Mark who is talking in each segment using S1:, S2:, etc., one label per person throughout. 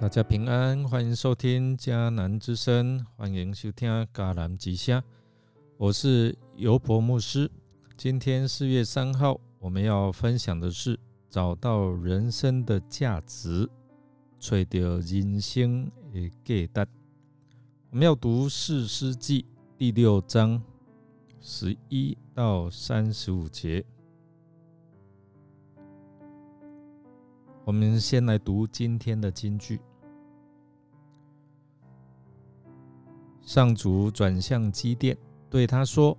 S1: 大家平安，欢迎收听迦南之声，欢迎收听迦南吉祥。我是尤伯牧师。今天四月三号，我们要分享的是找到人生的价值，找到人生的价值。我们要读四诗记第六章十一到三十五节。我们先来读今天的金句。上主转向基甸，对他说：“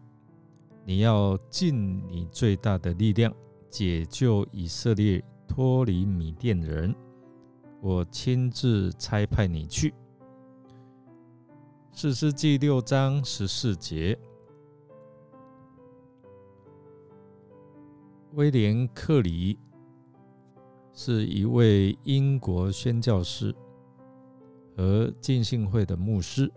S1: 你要尽你最大的力量，解救以色列脱离米甸人。我亲自差派你去。”四世纪六章十四节。威廉·克里是一位英国宣教师和浸信会的牧师。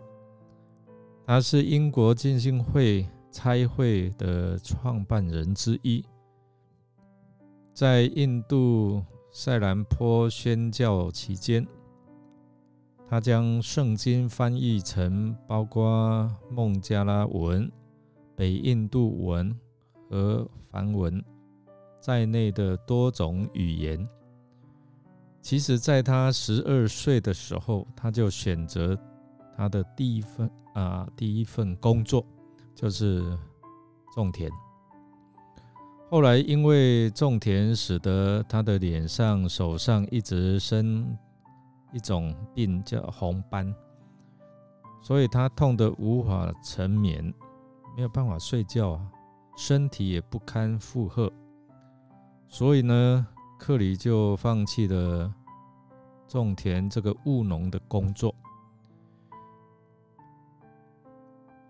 S1: 他是英国浸信会差会的创办人之一，在印度塞兰坡宣教期间，他将圣经翻译成包括孟加拉文、北印度文和梵文在内的多种语言。其实，在他十二岁的时候，他就选择他的第一份。啊，第一份工作就是种田。后来因为种田，使得他的脸上、手上一直生一种病，叫红斑，所以他痛得无法成眠，没有办法睡觉啊，身体也不堪负荷。所以呢，克里就放弃了种田这个务农的工作。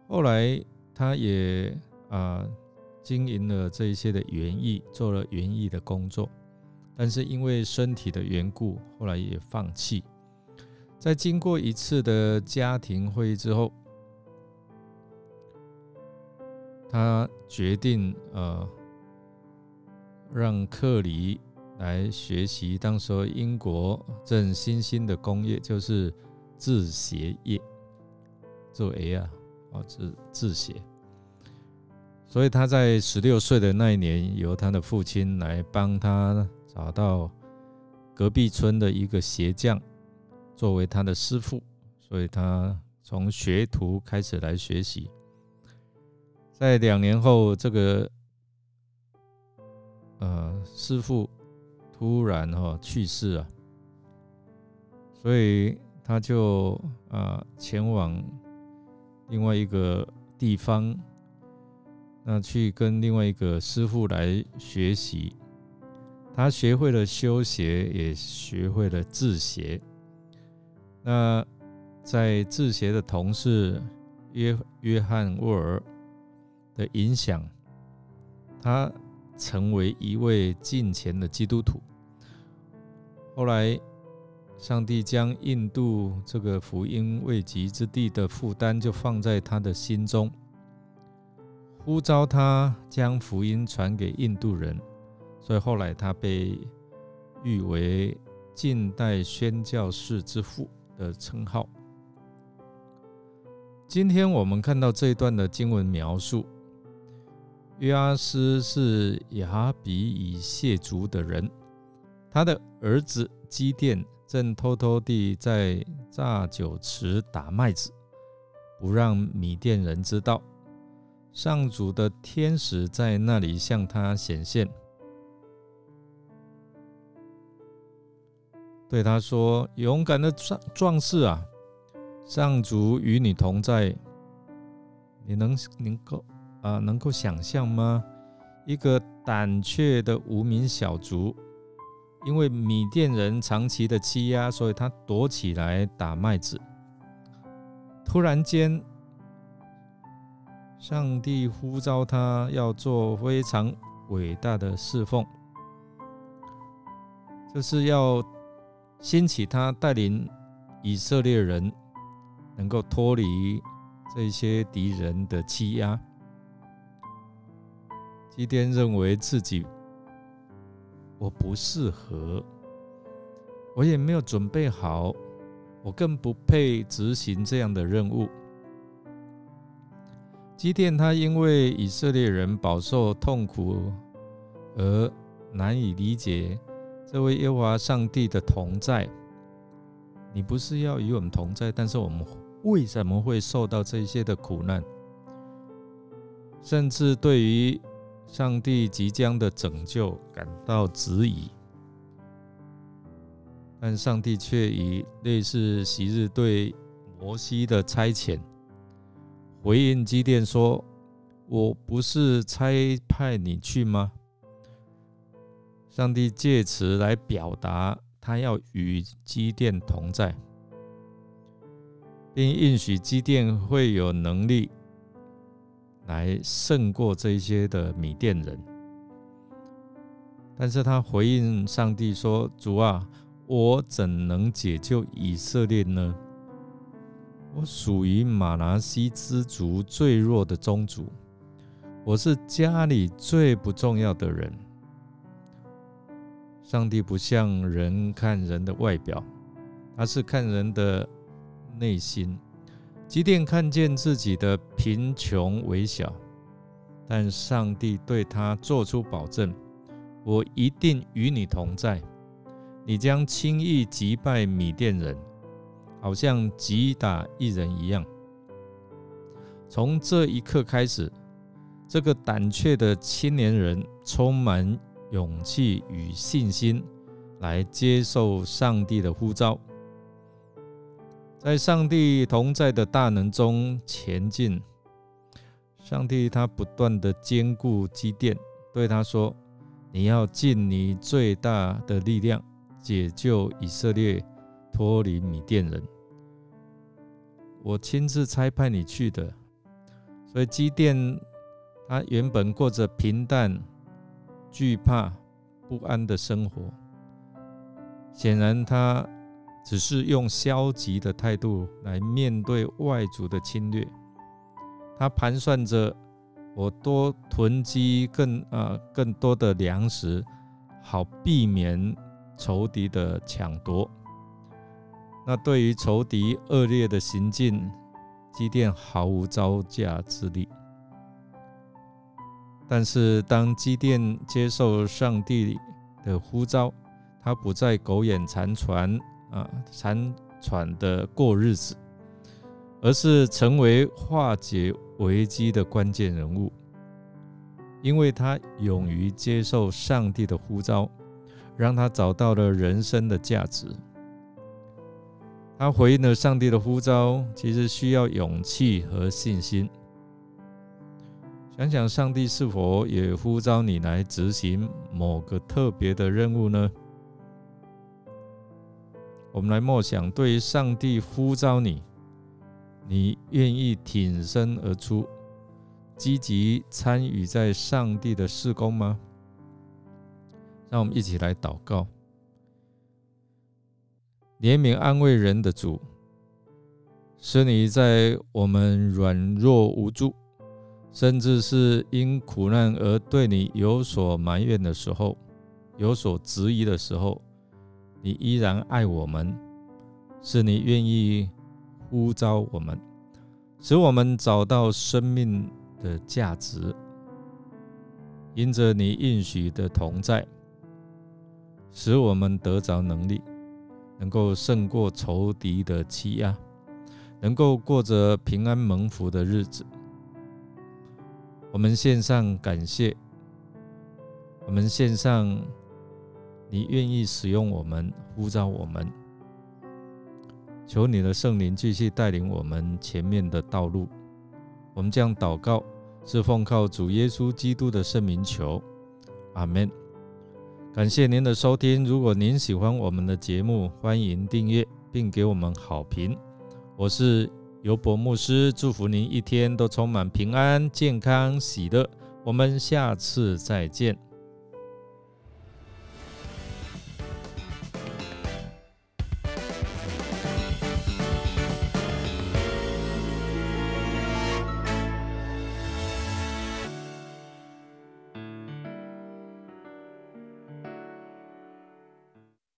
S1: 后来，他也啊经营了这一些的园艺，做了园艺的工作，但是因为身体的缘故，后来也放弃。在经过一次的家庭会议之后，他决定呃让克里来学习当时英国正新兴的工业，就是制鞋业，做 A 啊。字字写，所以他在十六岁的那一年，由他的父亲来帮他找到隔壁村的一个鞋匠，作为他的师傅。所以他从学徒开始来学习。在两年后，这个呃师傅突然哈去世了，所以他就啊前往。另外一个地方，那去跟另外一个师傅来学习，他学会了修鞋，也学会了制鞋。那在制鞋的同事约约翰沃尔的影响，他成为一位近前的基督徒。后来。上帝将印度这个福音未及之地的负担就放在他的心中，呼召他将福音传给印度人，所以后来他被誉为近代宣教士之父的称号。今天我们看到这一段的经文描述，约阿斯是雅比以谢族的人，他的儿子基甸。正偷偷地在榨酒池打麦子，不让米店人知道。上主的天使在那里向他显现，对他说：“勇敢的壮壮士啊，上主与你同在。你能能够啊，能够想象吗？一个胆怯的无名小卒。”因为米甸人长期的欺压，所以他躲起来打麦子。突然间，上帝呼召他要做非常伟大的侍奉，就是要兴起他带领以色列人能够脱离这些敌人的欺压。基甸认为自己。我不适合，我也没有准备好我更不配执行这样的任务。基甸他因为以色列人饱受痛苦而难以理解这位耶和华上帝的同在。你不是要与我们同在，但是我们为什么会受到这些的苦难？甚至对于上帝即将的拯救感到质疑。但上帝却以类似昔日对摩西的差遣回应基甸说：“我不是差派你去吗？”上帝借此来表达他要与基甸同在，并应许基甸会有能力来胜过这些的米甸人。但是他回应上帝说：“主啊。”我怎能解救以色列呢？我属于马拿西之族最弱的宗族，我是家里最不重要的人。上帝不像人看人的外表，他是看人的内心。即便看见自己的贫穷微小，但上帝对他做出保证：我一定与你同在。你将轻易击败米甸人，好像击打一人一样。从这一刻开始，这个胆怯的青年人充满勇气与信心，来接受上帝的呼召，在上帝同在的大能中前进。上帝他不断的坚固积淀，对他说：“你要尽你最大的力量。”解救以色列脱离米甸人，我亲自差派你去的。所以基甸他原本过着平淡、惧怕、不安的生活，显然他只是用消极的态度来面对外族的侵略。他盘算着我多囤积更啊更多的粮食，好避免。仇敌的抢夺，那对于仇敌恶劣的行径，基甸毫无招架之力。但是，当基甸接受上帝的呼召，他不再苟延残喘啊，残喘的过日子，而是成为化解危机的关键人物，因为他勇于接受上帝的呼召。让他找到了人生的价值。他回应了上帝的呼召，其实需要勇气和信心。想想上帝是否也呼召你来执行某个特别的任务呢？我们来默想：对于上帝呼召你，你愿意挺身而出，积极参与在上帝的事工吗？让我们一起来祷告，怜悯安慰人的主，使你在我们软弱无助，甚至是因苦难而对你有所埋怨的时候，有所质疑的时候，你依然爱我们，是你愿意呼召我们，使我们找到生命的价值，因着你应许的同在。使我们得着能力，能够胜过仇敌的欺压，能够过着平安蒙福的日子。我们献上感谢，我们献上你愿意使用我们，呼召我们，求你的圣灵继续带领我们前面的道路。我们将祷告，是奉靠主耶稣基督的圣名求，阿门。感谢您的收听。如果您喜欢我们的节目，欢迎订阅并给我们好评。我是尤博牧师，祝福您一天都充满平安、健康、喜乐。我们下次再见。